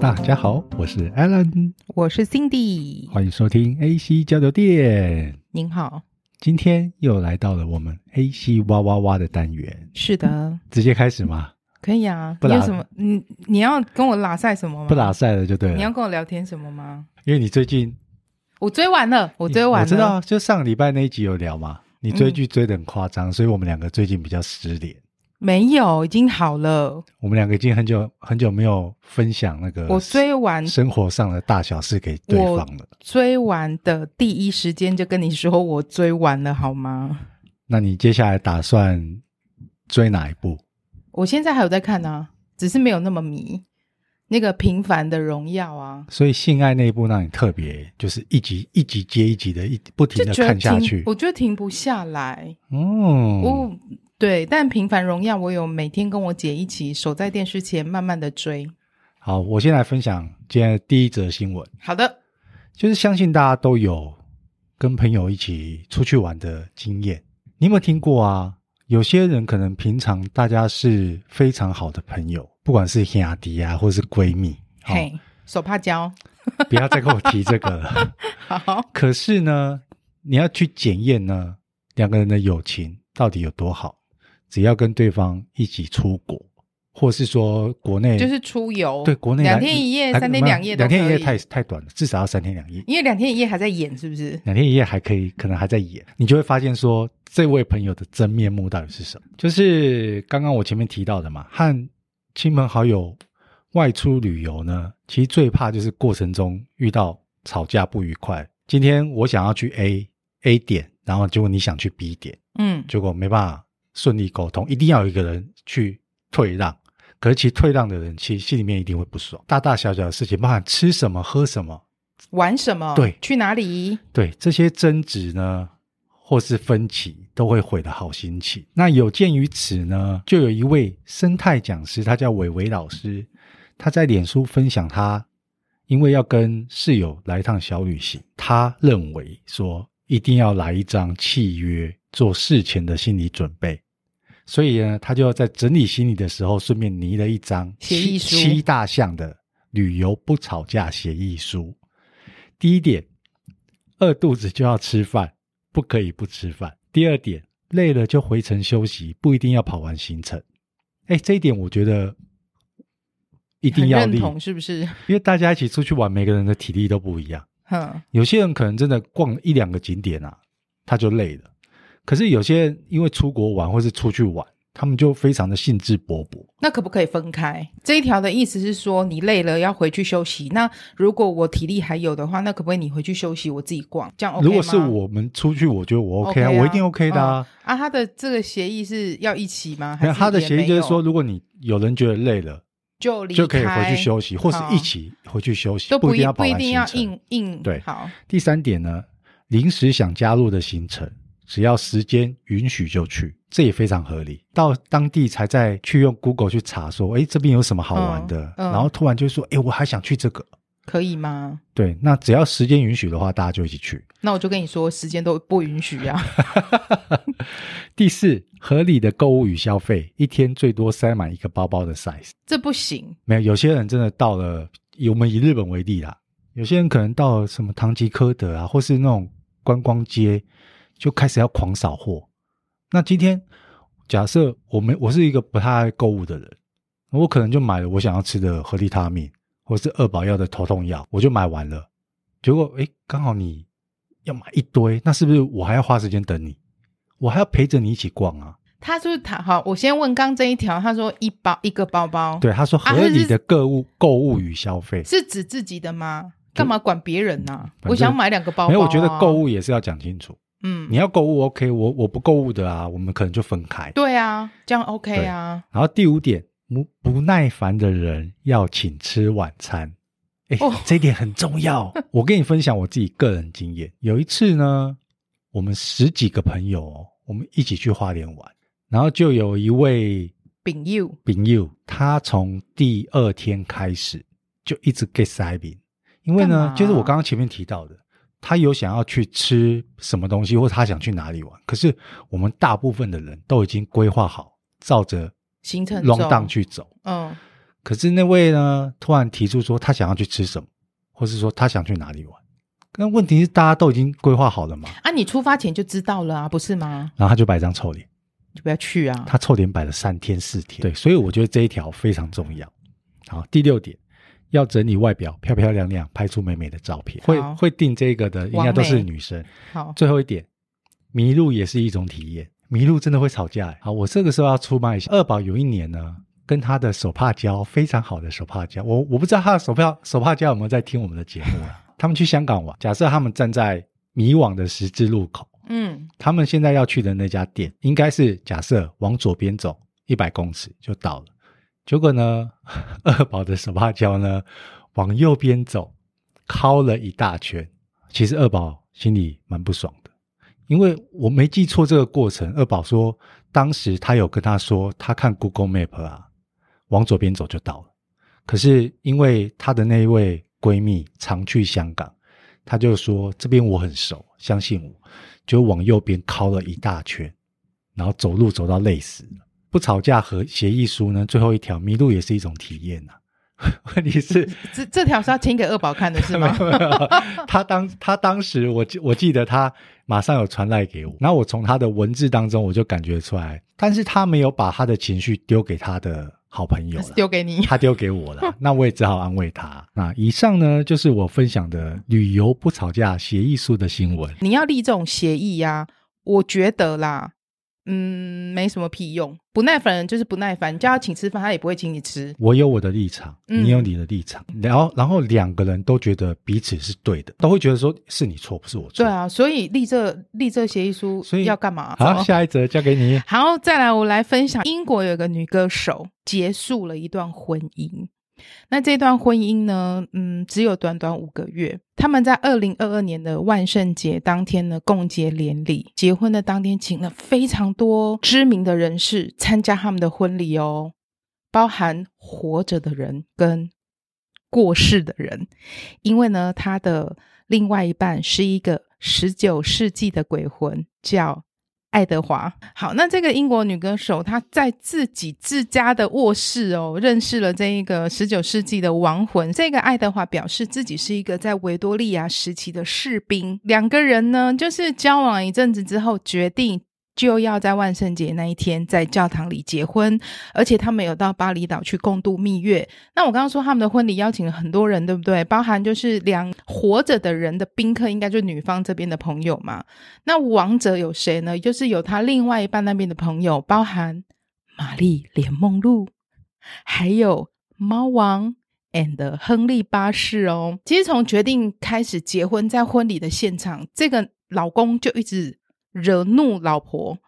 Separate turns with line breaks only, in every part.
大家好，我是 Alan，
我是 Cindy，
欢迎收听 AC 交流电。
您好，
今天又来到了我们 AC 哇哇哇的单元。
是的，
直接开始吗？
可以啊。不你有什么？你你要跟我拉赛什么吗？
不拉赛了就对了。
你要跟我聊天什么吗？
因为你最近
我追完了，我追完了。
我知道，就上礼拜那一集有聊嘛。你追剧追的很夸张，嗯，所以我们两个最近比较失联。
没有，已经好了。
我们两个已经很久很久没有分享那个我追完生活上的大小事给对方了。
追完的第一时间就跟你说我追完了，好吗？
那你接下来打算追哪一部？
我现在还有在看啊，只是没有那么迷。那个平凡的荣耀啊，
所以性爱那一部让你特别，就是一集一集接一集的，一不停的看下去，
我觉得停不下来。
嗯，
我对，但平凡荣耀我有每天跟我姐一起守在电视前，慢慢的追。
好，我先来分享今天的第一则新闻。
好的，
就是相信大家都有跟朋友一起出去玩的经验，你有没有听过啊？有些人可能平常大家是非常好的朋友。不管是兄弟啊，或是闺蜜，
嘿，手帕交，
不要再跟我提这个了。
好，
可是呢，你要去检验呢，两个人的友情到底有多好？只要跟对方一起出国，或是说国内，
就是出游，
对，国内
两天一夜、三天两夜，
两天一夜太太短了，至少要三天两夜。
因为两天一夜还在演，是不是？
两天一夜还可以，可能还在演，你就会发现说，这位朋友的真面目到底是什么？就是刚刚我前面提到的嘛，和。亲朋好友外出旅游呢，其实最怕就是过程中遇到吵架不愉快。今天我想要去 A A 点，然后结果你想去 B 点，嗯，结果没办法顺利沟通，一定要有一个人去退让。可是其实退让的人，其实心里面一定会不爽。大大小小的事情，包含吃什么、喝什么、
玩什么，
对，
去哪里，
对，这些争执呢，或是分歧都会毁了好心情。那有鉴于此呢，就有一位生态讲师，他叫伟伟老师，他在脸书分享他，因为要跟室友来一趟小旅行，他认为说一定要来一张契约，做事前的心理准备。所以呢，他就要在整理行李的时候，顺便拟了一张
协议书，
七大项的旅游不吵架协议书。第一点，饿肚子就要吃饭。不可以不吃饭。第二点，累了就回程休息，不一定要跑完行程。哎，这一点我觉得一定要
认同，是不是？
因为大家一起出去玩，每个人的体力都不一样。
哼，
有些人可能真的逛一两个景点啊，他就累了。可是有些人因为出国玩或是出去玩。他们就非常的兴致勃勃。
那可不可以分开？这一条的意思是说，你累了要回去休息。那如果我体力还有的话，那可不可以你回去休息，我自己逛？这样 OK 吗？
如果是我们出去，我觉得我 OK 啊我一定 OK 的啊。
嗯、啊，他的这个协议是要一起吗？
还是他的协议就是说，如果你有人觉得累了，
就
就可以回去休息，或是一起回去休息，都不一定要不一定要硬
硬。
对，
好。
第三点呢，临时想加入的行程。只要时间允许就去，这也非常合理。到当地才再去用 Google 去查，说，诶，这边有什么好玩的？嗯嗯、然后突然就说，哎，我还想去这个，
可以吗？
对，那只要时间允许的话，大家就一起去。
那我就跟你说，时间都不允许啊。
第四，合理的购物与消费，一天最多塞满一个包包的 size，
这不行。
没有，有些人真的到了，我们以日本为例啦，有些人可能到了什么唐吉诃德啊，或是那种观光街。就开始要狂扫货。那今天假设我们我是一个不太爱购物的人，我可能就买了我想要吃的合利他命，或是二宝要的头痛药，我就买完了。结果诶，刚好你要买一堆，那是不是我还要花时间等你？我还要陪着你一起逛啊？
他是不是他好？我先问刚这一条，他说一包一个包包，
对，他说合理的购物购、啊、物与消费
是指自己的吗？干嘛管别人呢、啊？我想买两个包包、啊，
没有，我觉得购物也是要讲清楚。
嗯，
你要购物 OK，我我不购物的啊，我们可能就分开。
对啊，这样 OK 啊。
然后第五点，不不耐烦的人要请吃晚餐，哎、哦，这一点很重要。我跟你分享我自己个人经验，有一次呢，我们十几个朋友，我们一起去花莲玩，然后就有一位
丙友，
丙友，他从第二天开始就一直 get 塞饼，因为呢，就是我刚刚前面提到的。他有想要去吃什么东西，或他想去哪里玩，可是我们大部分的人都已经规划好，照着行程 down 去走。
嗯，
可是那位呢，突然提出说他想要去吃什么，或是说他想去哪里玩。那问题是大家都已经规划好了嘛？
啊，你出发前就知道了啊，不是吗？
然后他就摆张臭脸，
就不要去啊。
他臭脸摆了三天四天。对，所以我觉得这一条非常重要。好，第六点，要整理外表，漂漂亮亮，拍出美美的照片。会会定这个的，应该都是女生。
好，
最后一点，迷路也是一种体验。迷路真的会吵架。好，我这个时候要出卖一下。二宝有一年呢，跟他的手帕胶非常好的手帕胶，我我不知道他的手帕手帕胶有没有在听我们的节目啊。他们去香港玩，假设他们站在迷惘的十字路口，
嗯，
他们现在要去的那家店，应该是假设往左边走一百公尺就到了。结果呢，二宝的手帕胶呢，往右边走，绕了一大圈。其实二宝心里蛮不爽的，因为我没记错这个过程。二宝说，当时他有跟他说，他看 Google Map 啊，往左边走就到了。可是因为他的那一位。闺蜜常去香港，她就说这边我很熟，相信我，就往右边靠了一大圈，然后走路走到累死了。不吵架和协议书呢？最后一条迷路也是一种体验呐、啊。问题是
这这条是要听给二宝看的是吗？
他当他当时我记我记得他马上有传赖给我，然后我从他的文字当中我就感觉出来，但是他没有把他的情绪丢给他的。好朋友
丢给你，
他丢给我了，那我也只好安慰他。那以上呢，就是我分享的旅游不吵架协议书的新闻。
你要立这种协议呀，我觉得啦。嗯，没什么屁用。不耐烦人就是不耐烦，你叫他请吃饭，他也不会请你吃。
我有我的立场，你有你的立场，嗯、然后然后两个人都觉得彼此是对的，都会觉得说是你错，不是我错。
对啊，所以立这立这协议书，所以要干嘛？
好，下一则交给你。
好，再来我来分享，英国有个女歌手结束了一段婚姻。那这段婚姻呢，嗯，只有短短五个月。他们在二零二二年的万圣节当天呢，共结连理。结婚的当天，请了非常多知名的人士参加他们的婚礼哦，包含活着的人跟过世的人。因为呢，他的另外一半是一个十九世纪的鬼魂，叫。爱德华，好，那这个英国女歌手，她在自己自家的卧室哦，认识了这一个十九世纪的亡魂。这个爱德华表示自己是一个在维多利亚时期的士兵。两个人呢，就是交往一阵子之后，决定。就要在万圣节那一天在教堂里结婚，而且他们有到巴厘岛去共度蜜月。那我刚刚说他们的婚礼邀请了很多人，对不对？包含就是两活着的人的宾客，应该就是女方这边的朋友嘛。那亡者有谁呢？就是有他另外一半那边的朋友，包含玛丽莲梦露，还有猫王 and 亨利八世哦。其实从决定开始结婚，在婚礼的现场，这个老公就一直。惹怒老婆，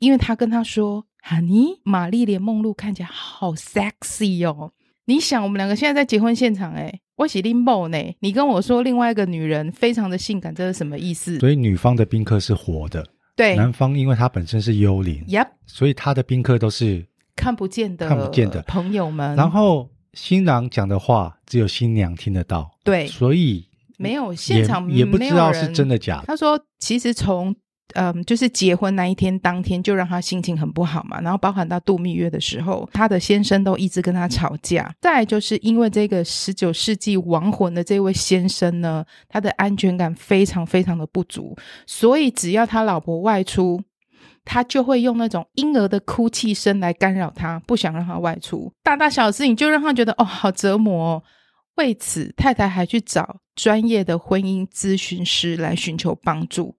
因为他跟他说：“Honey，玛丽莲梦露看起来好 sexy 哦。”你想，我们两个现在在结婚现场，哎我喜林某呢。你跟我说另外一个女人非常的性感，这是什么意思？
所以女方的宾客是活的，
对，
男方因为他本身是幽灵
，Yep，
所以他的宾客都是
看不见的，
看不见的
朋友们。
然后新郎讲的话只有新娘听得到，
对，
所以
没有现场
也，也不知道是真的假的。
他说，其实从嗯，就是结婚那一天当天就让他心情很不好嘛，然后包含到度蜜月的时候，他的先生都一直跟他吵架。再就是因为这个十九世纪亡魂的这位先生呢，他的安全感非常非常的不足，所以只要他老婆外出，他就会用那种婴儿的哭泣声来干扰他，不想让他外出。大大小小事情就让他觉得哦，好折磨哦。为此，太太还去找专业的婚姻咨询师来寻求帮助。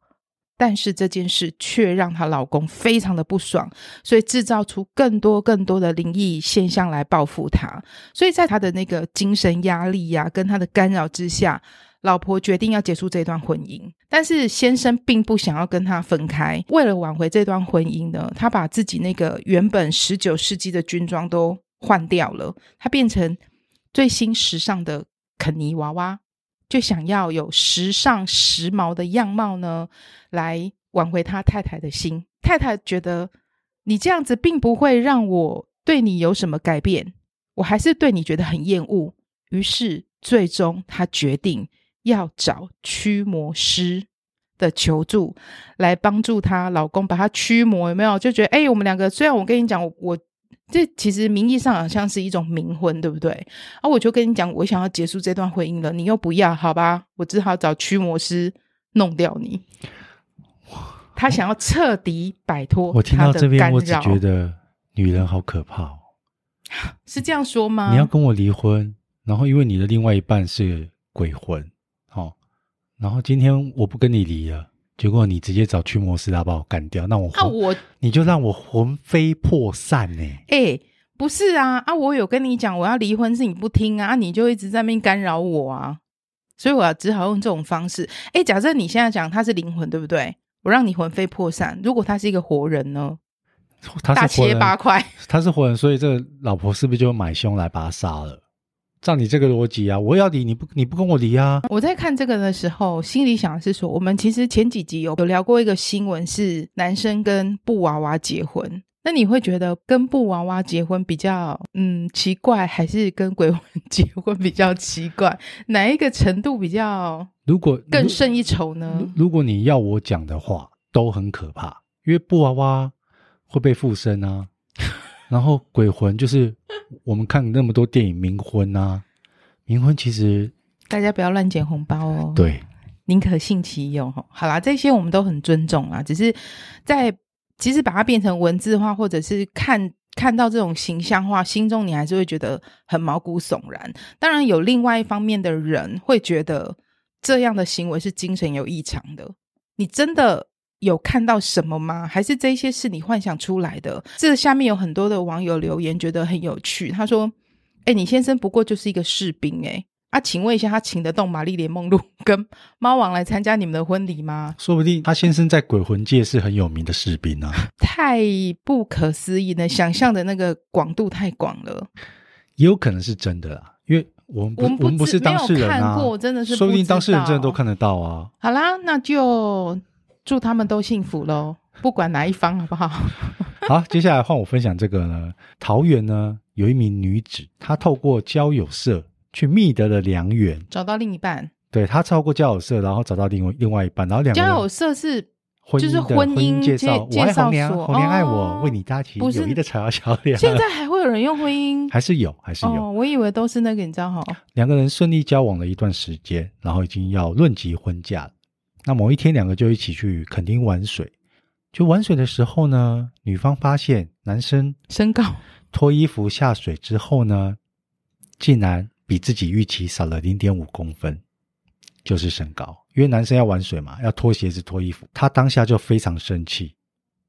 但是这件事却让她老公非常的不爽，所以制造出更多更多的灵异现象来报复她。所以在她的那个精神压力呀、跟她的干扰之下，老婆决定要结束这段婚姻。但是先生并不想要跟她分开，为了挽回这段婚姻呢，他把自己那个原本十九世纪的军装都换掉了，他变成最新时尚的肯尼娃娃。就想要有时尚时髦的样貌呢，来挽回他太太的心。太太觉得你这样子并不会让我对你有什么改变，我还是对你觉得很厌恶。于是最终她决定要找驱魔师的求助，来帮助她老公把她驱魔。有没有？就觉得哎，我们两个虽然我跟你讲，我。我这其实名义上好像是一种冥婚，对不对？啊，我就跟你讲，我想要结束这段婚姻了，你又不要，好吧？我只好找驱魔师弄掉你。他想要彻底摆脱。
我听到这边，我只觉得女人好可怕哦。
是这样说吗？
你要跟我离婚，然后因为你的另外一半是鬼魂，哦，然后今天我不跟你离了。结果你直接找驱魔师来把我干掉，那我啊我你就让我魂飞魄散呢？
哎、欸，不是啊啊！我有跟你讲我要离婚，是你不听啊，你就一直在那边干扰我啊，所以我要只好用这种方式。哎、欸，假设你现在讲他是灵魂，对不对？我让你魂飞魄散。如果他是一个活人呢？
他是
大切八块，
他是活人，所以这个老婆是不是就买凶来把他杀了？照你这个逻辑啊，我要离你不你不跟我离啊？
我在看这个的时候，心里想的是说，我们其实前几集有有聊过一个新闻，是男生跟布娃娃结婚。那你会觉得跟布娃娃结婚比较嗯奇怪，还是跟鬼魂结婚比较奇怪？哪一个程度比较如果更胜一筹呢？
如，如果你要我讲的话，都很可怕，因为布娃娃会被附身啊。然后鬼魂就是我们看那么多电影冥婚啊，冥婚其实
大家不要乱捡红包哦。
对，
宁可信其有。好啦，这些我们都很尊重啦，只是在其实把它变成文字化，或者是看看到这种形象化，心中你还是会觉得很毛骨悚然。当然，有另外一方面的人会觉得这样的行为是精神有异常的。你真的。有看到什么吗？还是这些是你幻想出来的？这下面有很多的网友留言，觉得很有趣。他说：“哎，你先生不过就是一个士兵，哎，啊，请问一下，他请得动玛丽莲梦露跟猫王来参加你们的婚礼吗？
说不定他先生在鬼魂界是很有名的士兵啊！
太不可思议了，想象的那个广度太广了。
也有可能是真的啦，因为我们不我们不，我们不是当事人啊，
真的是
说不定当事人真的都看得到啊。
好啦，那就。”祝他们都幸福喽，不管哪一方，好不好？
好，接下来换我分享这个呢。桃园呢，有一名女子，她透过交友社去觅得了良缘，
找到另一半。
对，她透过交友社，然后找到另外另外一半，然后两个
交友社是就是
婚
姻
介绍，我爱红娘，红娘爱我，
哦、
为你搭起友谊的桥桥梁。
现在还会有人用婚姻？
还是有，还是有。
哦、我以为都是那个，你知道哈？
两个人顺利交往了一段时间，然后已经要论及婚嫁了。那某一天，两个就一起去垦丁玩水。就玩水的时候呢，女方发现男生
身高
脱衣服下水之后呢，竟然比自己预期少了零点五公分，就是身高。因为男生要玩水嘛，要脱鞋子、脱衣服。他当下就非常生气，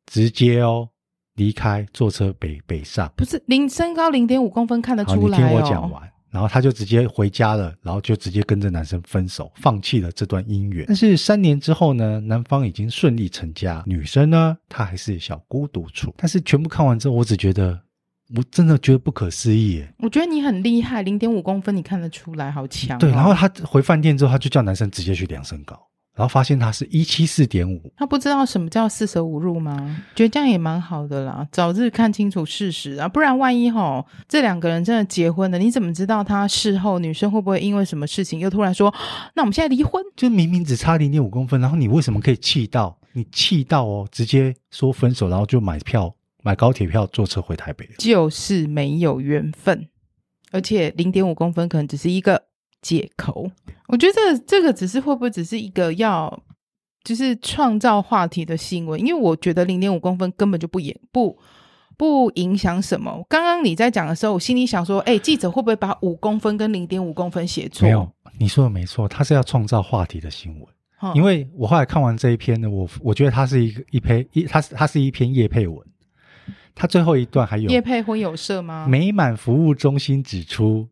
直接哦离开，坐车北北上。
不是零身高零点五公分看得出来哦。
你听我讲完。然后他就直接回家了，然后就直接跟着男生分手，放弃了这段姻缘。但是三年之后呢，男方已经顺利成家，女生呢，她还是小孤独处。但是全部看完之后，我只觉得，我真的觉得不可思议耶。
我觉得你很厉害，零点五公分你看得出来，好强哦。
对，然后他回饭店之后，他就叫男生直接去量身高。然后发现他是一七四点五，
他不知道什么叫四舍五入吗？觉得这样也蛮好的啦，早日看清楚事实啊，不然万一吼这两个人真的结婚了，你怎么知道他事后女生会不会因为什么事情又突然说，那我们现在离婚？
就明明只差零点五公分，然后你为什么可以气到你气到哦，直接说分手，然后就买票买高铁票坐车回台北？
就是没有缘分，而且零点五公分可能只是一个。借口，我觉得这个、只是会不会只是一个要就是创造话题的新闻？因为我觉得零点五公分根本就不影不不影响什么。刚刚你在讲的时候，我心里想说，哎，记者会不会把五公分跟零点五公分写错？
没有，你说的没错，他是要创造话题的新闻。嗯、因为我后来看完这一篇呢，我我觉得它是一个一篇一，它是它是一篇叶配文。它最后一段还有
叶配婚有社吗？
美满服务中心指出。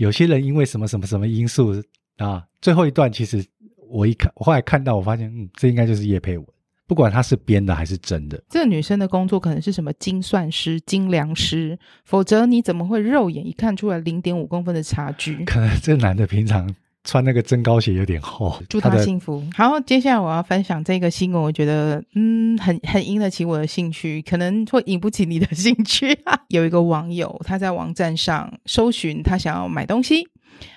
有些人因为什么什么什么因素啊，最后一段其实我一看，我后来看到，我发现，嗯，这应该就是叶佩文，不管他是编的还是真的。
这个女生的工作可能是什么精算师、精良师，否则你怎么会肉眼一看出来零点五公分的差距？
可能这男的平常穿那个增高鞋有点厚。
祝他幸福。好，接下来我要分享这个新闻，我觉得嗯，很很引得起我的兴趣，可能会引不起你的兴趣。有一个网友，他在网站上搜寻，他想要买东西。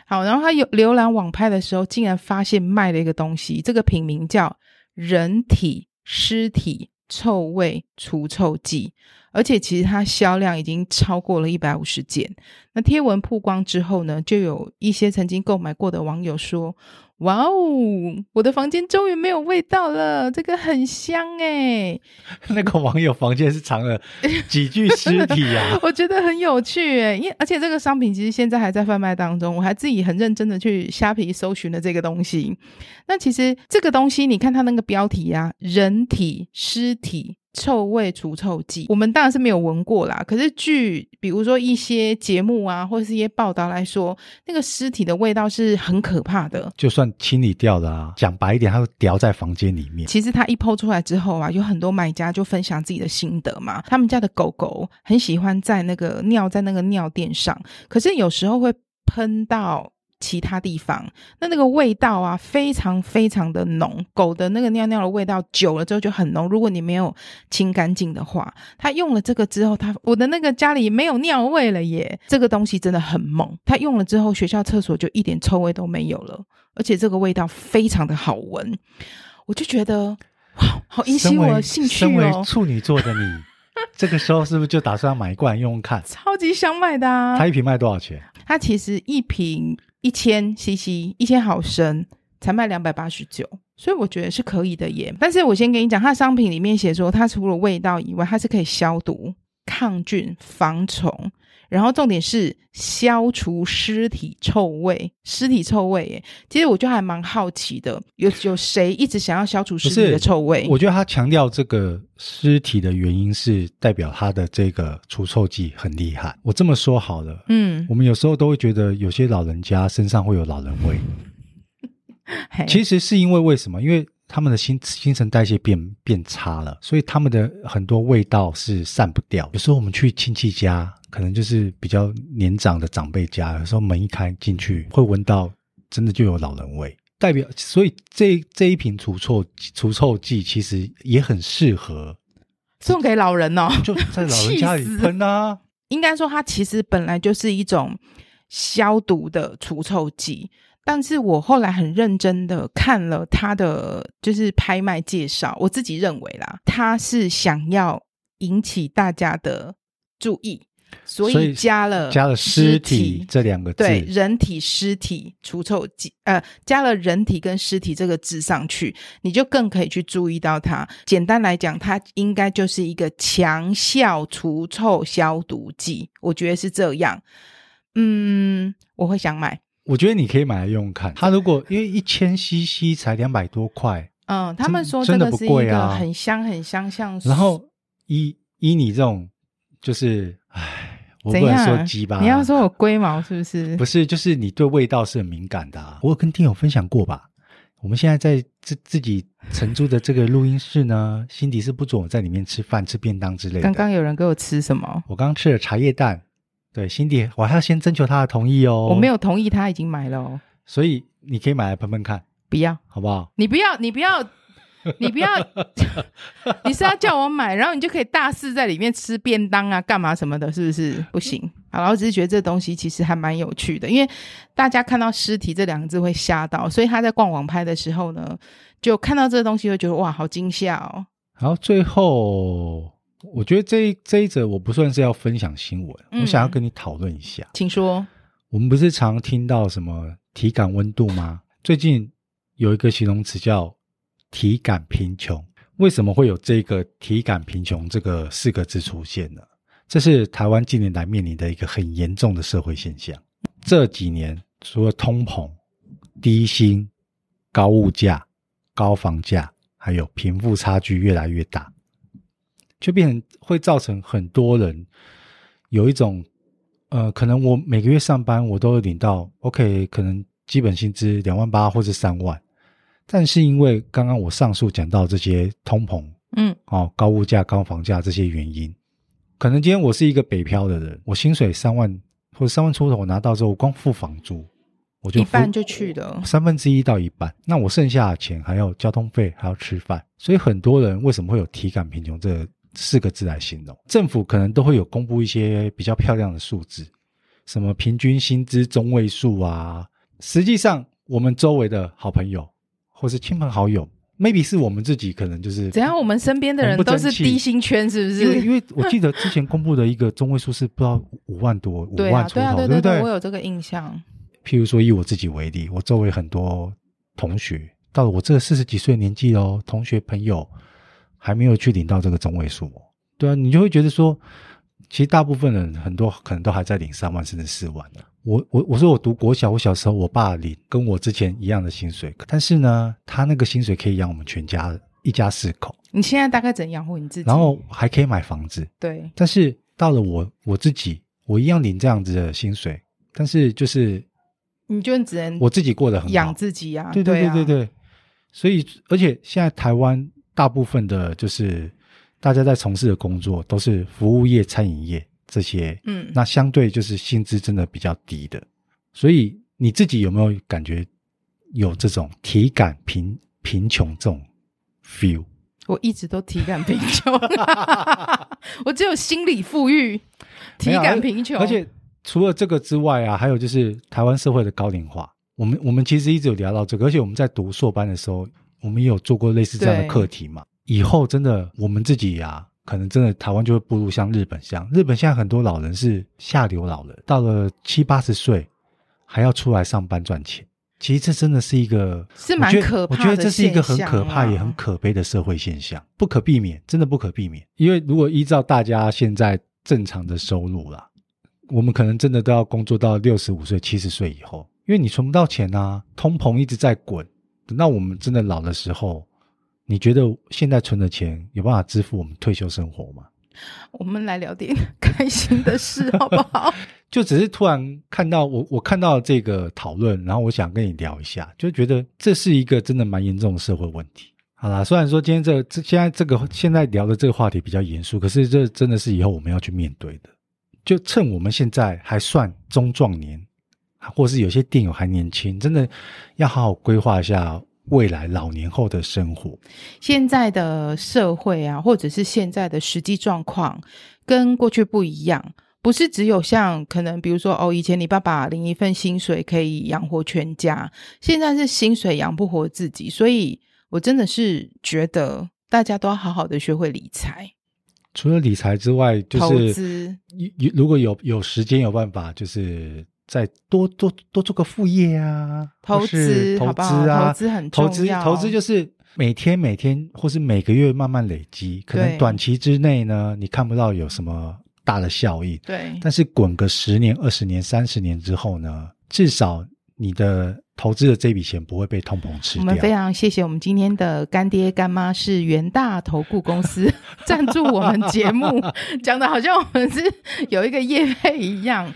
好，然后他有浏览网拍的时候，竟然发现卖了一个东西。这个品名叫“人体尸体臭味除臭剂，而且其实它销量已经超过了一百五十件。那贴文曝光之后呢，就有一些曾经购买过的网友说。哇哦！我的房间终于没有味道了，这个很香哎。
那个网友房间是藏了 几具尸体啊？
我觉得很有趣哎，因为而且这个商品其实现在还在贩卖当中，我还自己很认真的去虾皮搜寻了这个东西。那其实这个东西，你看它那个标题啊，人体尸体。臭味除臭剂，我们当然是没有闻过啦。可是据比如说一些节目啊，或者是一些报道来说，那个尸体的味道是很可怕的。
就算清理掉了啊，讲白一点，它会掉在房间里面。
其实它一 PO 出来之后啊，有很多买家就分享自己的心得嘛。他们家的狗狗很喜欢在那个尿在那个尿垫上，可是有时候会喷到。其他地方，那那个味道啊，非常非常的浓。狗的那个尿尿的味道久了之后就很浓。如果你没有清干净的话，它用了这个之后，它我的那个家里没有尿味了耶。这个东西真的很猛，它用了之后，学校厕所就一点臭味都没有了，而且这个味道非常的好闻。我就觉得哇，好引起我的兴趣哦。
身为处女座的你，这个时候是不是就打算要买一罐用用看？
超级想买的啊！
它一瓶卖多少钱？
它其实一瓶。一千 CC，一千毫升才卖两百八十九，所以我觉得是可以的耶。但是我先跟你讲，它的商品里面写说，它除了味道以外，它是可以消毒、抗菌、防虫。然后重点是消除尸体臭味，尸体臭味耶。其实我就还蛮好奇的，有有谁一直想要消除尸体的臭味？
我觉得他强调这个尸体的原因是代表他的这个除臭剂很厉害。我这么说好了，嗯，我们有时候都会觉得有些老人家身上会有老人味，其实是因为为什么？因为他们的新新陈代谢变变差了，所以他们的很多味道是散不掉。有时候我们去亲戚家。可能就是比较年长的长辈家，有时候门一开进去，会闻到真的就有老人味，代表所以这这一瓶除臭除臭剂其实也很适合
送给老人哦，
就在老人家里 喷啊。
应该说它其实本来就是一种消毒的除臭剂，但是我后来很认真的看了他的就是拍卖介绍，我自己认为啦，他是想要引起大家的注意。所以加了
加了尸体这两个字，
对，人体尸体除臭剂，呃，加了人体跟尸体这个字上去，你就更可以去注意到它。简单来讲，它应该就是一个强效除臭消毒剂，我觉得是这样。嗯，我会想买。
我觉得你可以买来用用看。它如果因为一千 CC 才两百多块，
嗯，他们说真的是一个很香很香像。
然后依依你这种就是。唉，我不能说鸡吧，
你要说我龟毛是不是？
不是，就是你对味道是很敏感的啊。我有跟听友分享过吧？我们现在在自自己承租的这个录音室呢，辛迪是不准我在里面吃饭、吃便当之类的。
刚刚有人给我吃什么？
我刚刚吃了茶叶蛋。对，辛迪，我还要先征求他的同意哦。
我没有同意，他已经买了哦。
所以你可以买来喷喷看。
不要，
好不好？
你不要，你不要。你不要，你是要叫我买，然后你就可以大肆在里面吃便当啊，干嘛什么的，是不是？不行。好了，我只是觉得这东西其实还蛮有趣的，因为大家看到尸体这两个字会吓到，所以他在逛网拍的时候呢，就看到这个东西会觉得哇，好惊吓哦。
好，最后我觉得这一这一则我不算是要分享新闻，嗯，我想要跟你讨论一下，
请说。
我们不是常听到什么体感温度吗？最近有一个形容词叫。体感贫穷，为什么会有这个体感贫穷这个四个字出现呢？这是台湾近年来面临的一个很严重的社会现象。这几年除了通膨、低薪、高物价、高房价，还有贫富差距越来越大，就变成会造成很多人有一种，呃，可能我每个月上班我都有领到，OK，可能基本薪资两万八或者三万。但是因为刚刚我上述讲到这些通膨，嗯，哦，高物价、高房价这些原因，可能今天我是一个北漂的人，我薪水三万或者三万出头，我拿到之后，我光付房租，我就
一半就去的，
三分之一到一半，那我剩下的钱还要交通费，还要吃饭，所以很多人为什么会有体感贫穷这四个字来形容？政府可能都会有公布一些比较漂亮的数字，什么平均薪资中位数啊，实际上我们周围的好朋友。或是亲朋好友，maybe 是我们自己可能就是
怎样，我们身边的人都是低薪圈，是不是？
因为因为我记得 之前公布的一个中位数是不知道五万多，五万出头，
对啊，对啊，对
对不对？
我有这个印象。
譬如说以我自己为例，我周围很多同学到了我这个四十几岁年纪哦，同学朋友还没有去领到这个中位数哦。对啊，你就会觉得说，其实大部分人很多可能都还在领三万甚至四万的。我我我说我读国小，我小时候我爸领跟我之前一样的薪水，但是呢，他那个薪水可以养我们全家一家四口。
你现在大概怎样养活你自己？
然后还可以买房子。
对。
但是到了我我自己，我一样领这样子的薪水，但是就是
你就只能
我自己过得很好，
养自己啊。
对对对对对。所以，而且现在台湾大部分的，就是大家在从事的工作都是服务业、餐饮业。这些，嗯，那相对就是薪资真的比较低的，所以你自己有没有感觉有这种体感贫贫穷这种 feel？
我一直都体感贫穷，我只有心理富裕，体感贫穷。
而且除了这个之外啊，还有就是台湾社会的高龄化，我们我们其实一直有聊到这个，而且我们在读硕班的时候，我们也有做过类似这样的课题嘛。以后真的我们自己呀、啊。可能真的台湾就会步入像日本像日本现在很多老人是下流老人，到了七八十岁还要出来上班赚钱。其实这真的是一个
是蛮可怕的。
我觉得这是一个很可怕也很可悲的社会现象，不可避免，真的不可避免。因为如果依照大家现在正常的收入啦，我们可能真的都要工作到六十五岁、七十岁以后，因为你存不到钱啊，通膨一直在滚。等到我们真的老的时候。你觉得现在存的钱有办法支付我们退休生活吗？
我们来聊点开心的事，好不好？
就只是突然看到我，我看到这个讨论，然后我想跟你聊一下，就觉得这是一个真的蛮严重的社会问题。好啦，虽然说今天这这现在这个现在聊的这个话题比较严肃，可是这真的是以后我们要去面对的。就趁我们现在还算中壮年，或是有些店友还年轻，真的要好好规划一下。未来老年后的生活，
现在的社会啊，或者是现在的实际状况，跟过去不一样。不是只有像可能，比如说哦，以前你爸爸领一份薪水可以养活全家，现在是薪水养不活自己。所以我真的是觉得大家都要好好的学会理财。
除了理财之外，就是
投资。
如果有有时间有办法，就是。再多多多做个副业啊，
投资，
投资啊，
投资很。
投资投资就是每天每天或是每个月慢慢累积，可能短期之内呢，你看不到有什么大的效益。
对，
但是滚个十年、二十年、三十年之后呢，至少你的投资的这笔钱不会被通膨吃掉。
我们非常谢谢我们今天的干爹干妈是元大投顾公司 赞助我们节目，讲的好像我们是有一个业配一样。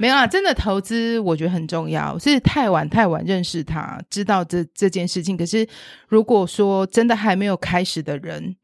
没有啊，真的投资我觉得很重要。是太晚太晚认识他，知道这这件事情。可是如果说真的还没有开始的人，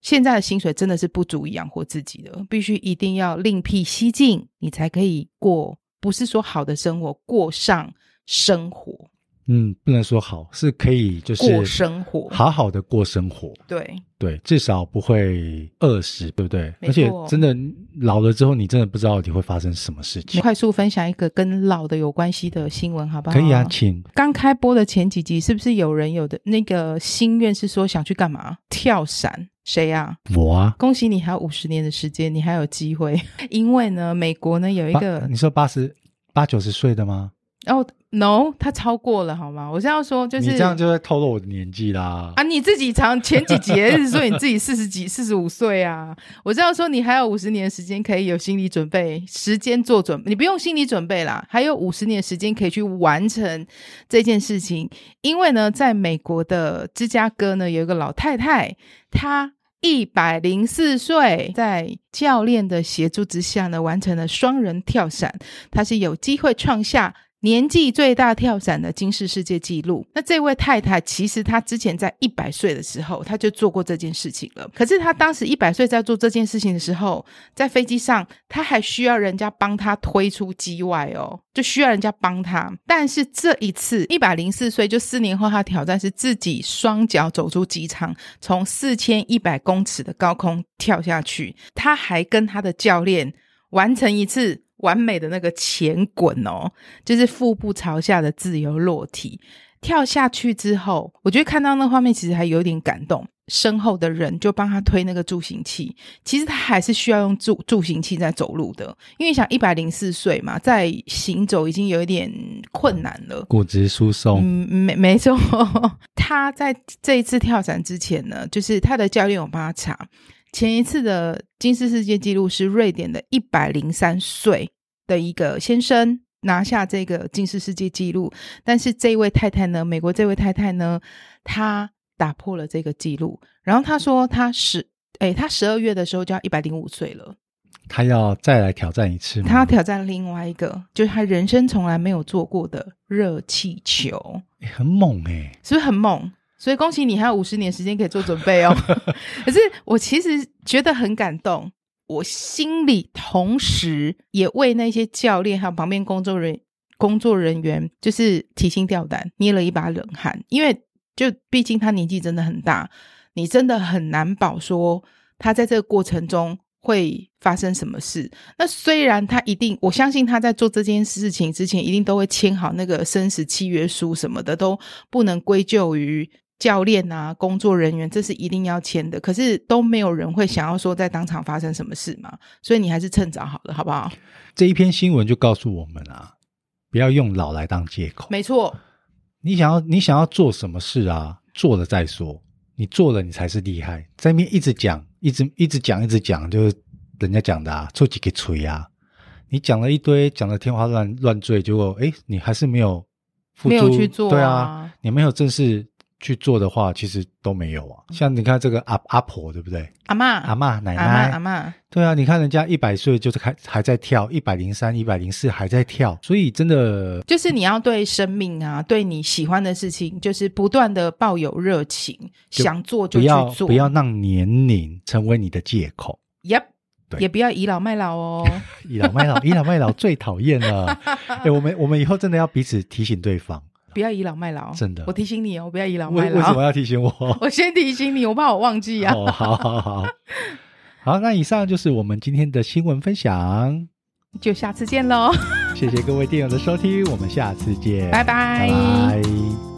现在的薪水真的是不足以养活自己的，必须一定要另辟蹊径，你才可以过，不是说好的生活，过上生活。
嗯，不能说好，是可以就是
过生活，
好好的过生活。
对
对，至少不会饿死，对不
对？
而且真的老了之后，你真的不知道你会发生什么事情。
快速分享一个跟老的有关系的新闻，好不好？
可以啊，请。
刚开播的前几集，是不是有人有的那个心愿是说想去干嘛？跳伞？谁呀？
我啊！
恭喜你，还有五十年的时间，你还有机会。因为呢，美国呢有一个，
你说八十八九十岁的吗？
哦。No，他超过了好吗？我是要说，就是
你这样就会透露我的年纪啦。
啊，你自己常前几集也是说你自己四十几、四十五岁啊。我是要说，你还有五十年的时间可以有心理准备，时间做准备，你不用心理准备啦，还有五十年的时间可以去完成这件事情。因为呢，在美国的芝加哥呢，有一个老太太，她一百零四岁，在教练的协助之下呢，完成了双人跳伞，她是有机会创下。年纪最大跳伞的金氏世界纪录。那这位太太其实她之前在一百岁的时候，她就做过这件事情了。可是她当时一百岁在做这件事情的时候，在飞机上，她还需要人家帮她推出机外哦，就需要人家帮她。但是这一次一百零四岁，就四年后，她挑战是自己双脚走出机场，从四千一百公尺的高空跳下去。她还跟她的教练完成一次。完美的那个前滚哦，就是腹部朝下的自由落体。跳下去之后，我觉得看到那画面其实还有点感动。身后的人就帮他推那个助行器，其实他还是需要用助助行器在走路的，因为想一百零四岁嘛，在行走已经有一点困难了，
骨质疏松。
嗯，没没错。他在这一次跳伞之前呢，就是他的教练有帮他查，前一次的金氏世界纪录是瑞典的一百零三岁的一个先生拿下这个金氏世界纪录，但是这位太太呢，美国这位太太呢，她。打破了这个记录，然后她说她十哎，她十二月的时候就要一百零五岁了，
她要再来挑战一次吗？
他要挑战另外一个，就是她人生从来没有做过的热气球，
很猛哎、欸，
是不是很猛？所以恭喜你，还有五十年时间可以做准备哦。可是我其实觉得很感动，我心里同时也为那些教练还有旁边工作人工作人员就是提心吊胆，捏了一把冷汗，因为。就毕竟他年纪真的很大，你真的很难保说他在这个过程中会发生什么事。那虽然他一定，我相信他在做这件事情之前，一定都会签好那个生死契约书什么的，都不能归咎于教练啊、工作人员，这是一定要签的。可是都没有人会想要说在当场发生什么事嘛，所以你还是趁早好了，好不好？
这一篇新闻就告诉我们啊，不要用老来当借口。
没错。
你想要你想要做什么事啊？做了再说，你做了你才是厉害。在那边一直讲，一直一直讲，一直讲，就是人家讲的啊，做几个锤啊。你讲了一堆，讲的天花乱乱坠，结果诶，你还是没有付出，
没有去做啊。
对啊，你没有正式。去做的话，其实都没有啊。像你看这个阿阿婆，对不对？
阿嬷、
阿嬷、奶奶、
阿嬷，
对啊。你看人家一百岁就是还还在跳，一百零三、一百零四还在跳，所以真的
就是你要对生命啊，对你喜欢的事情，就是不断的抱有热情，想做就去做，
不要让年龄成为你的借口。
Yep，对，也不要倚老卖老哦。
倚老卖老，倚老卖老最讨厌了。哎，我们我们以后真的要彼此提醒对方。
不要倚老卖老，
真的，
我提醒你哦，不要倚老卖老。
为什么要提醒我？
我先提醒你，我怕我忘记啊。
哦，好好好，好，那以上就是我们今天的新闻分享，
就下次见喽。
谢谢各位电友的收听，我们下次见，
拜拜。
拜拜。